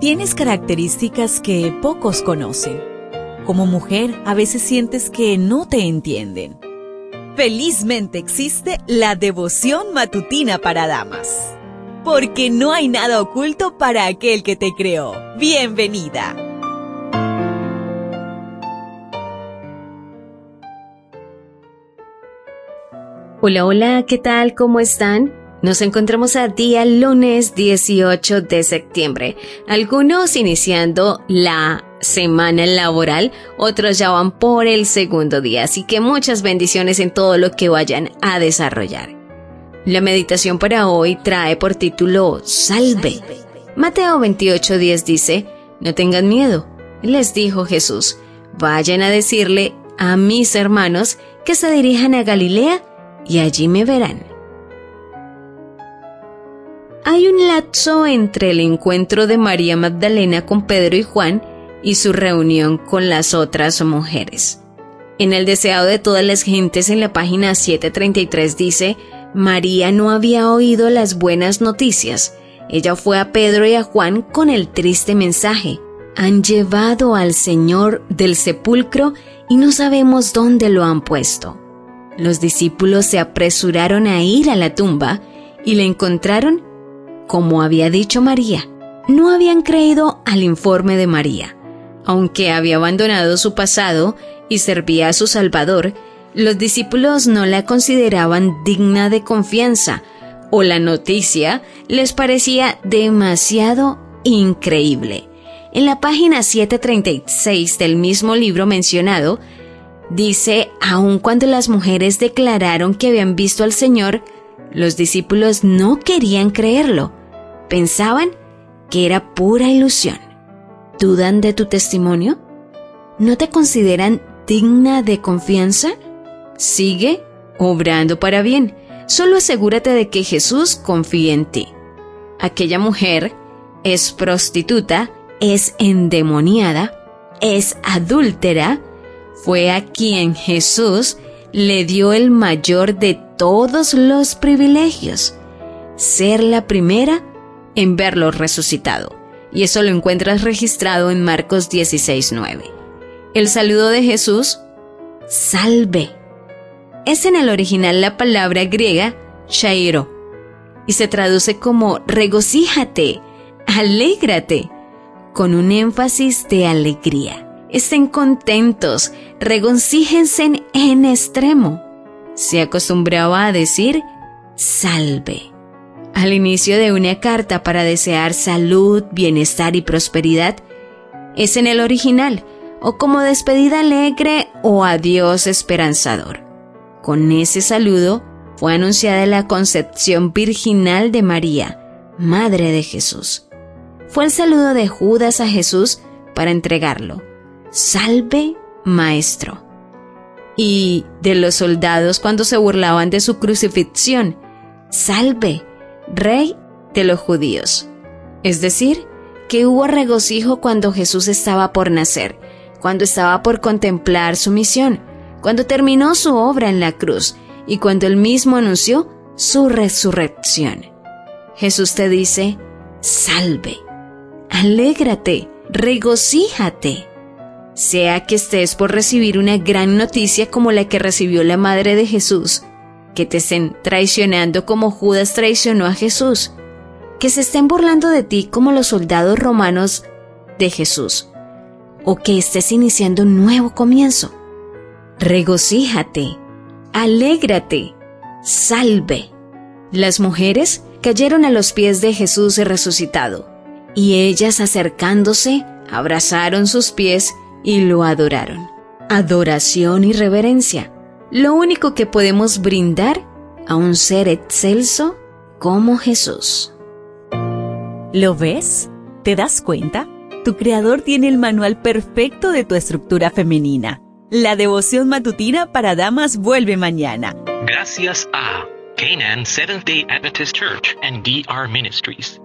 Tienes características que pocos conocen. Como mujer, a veces sientes que no te entienden. Felizmente existe la devoción matutina para damas. Porque no hay nada oculto para aquel que te creó. Bienvenida. Hola, hola, ¿qué tal? ¿Cómo están? Nos encontramos a día lunes 18 de septiembre, algunos iniciando la semana laboral, otros ya van por el segundo día, así que muchas bendiciones en todo lo que vayan a desarrollar. La meditación para hoy trae por título Salve. Mateo 28:10 dice, No tengan miedo, les dijo Jesús, vayan a decirle a mis hermanos que se dirijan a Galilea y allí me verán. Hay un lapso entre el encuentro de María Magdalena con Pedro y Juan y su reunión con las otras mujeres. En el deseado de todas las gentes en la página 733 dice, María no había oído las buenas noticias. Ella fue a Pedro y a Juan con el triste mensaje. Han llevado al Señor del sepulcro y no sabemos dónde lo han puesto. Los discípulos se apresuraron a ir a la tumba y la encontraron como había dicho María. No habían creído al informe de María. Aunque había abandonado su pasado y servía a su Salvador, los discípulos no la consideraban digna de confianza o la noticia les parecía demasiado increíble. En la página 736 del mismo libro mencionado, dice, aun cuando las mujeres declararon que habían visto al Señor, los discípulos no querían creerlo. Pensaban que era pura ilusión. ¿Dudan de tu testimonio? ¿No te consideran digna de confianza? Sigue obrando para bien. Solo asegúrate de que Jesús confíe en ti. Aquella mujer es prostituta, es endemoniada, es adúltera, fue a quien Jesús le dio el mayor de todos los privilegios, ser la primera en verlo resucitado. Y eso lo encuentras registrado en Marcos 16:9. El saludo de Jesús, salve. Es en el original la palabra griega shairo y se traduce como regocíjate, alégrate, con un énfasis de alegría. Estén contentos, regocíjense en extremo. Se acostumbraba a decir salve. Al inicio de una carta para desear salud, bienestar y prosperidad, es en el original, o como despedida alegre o adiós esperanzador. Con ese saludo fue anunciada la concepción virginal de María, Madre de Jesús. Fue el saludo de Judas a Jesús para entregarlo. Salve, Maestro. Y de los soldados cuando se burlaban de su crucifixión. Salve, Rey de los judíos. Es decir, que hubo regocijo cuando Jesús estaba por nacer, cuando estaba por contemplar su misión, cuando terminó su obra en la cruz y cuando él mismo anunció su resurrección. Jesús te dice, salve, alégrate, regocíjate. Sea que estés por recibir una gran noticia como la que recibió la Madre de Jesús, que te estén traicionando como Judas traicionó a Jesús, que se estén burlando de ti como los soldados romanos de Jesús, o que estés iniciando un nuevo comienzo. Regocíjate, alégrate, salve. Las mujeres cayeron a los pies de Jesús resucitado, y ellas acercándose, abrazaron sus pies y lo adoraron. Adoración y reverencia lo único que podemos brindar a un ser excelso como Jesús. ¿Lo ves? ¿Te das cuenta? Tu creador tiene el manual perfecto de tu estructura femenina. La devoción matutina para damas vuelve mañana. Gracias a Canaan Seventh Day Adventist Church and DR Ministries.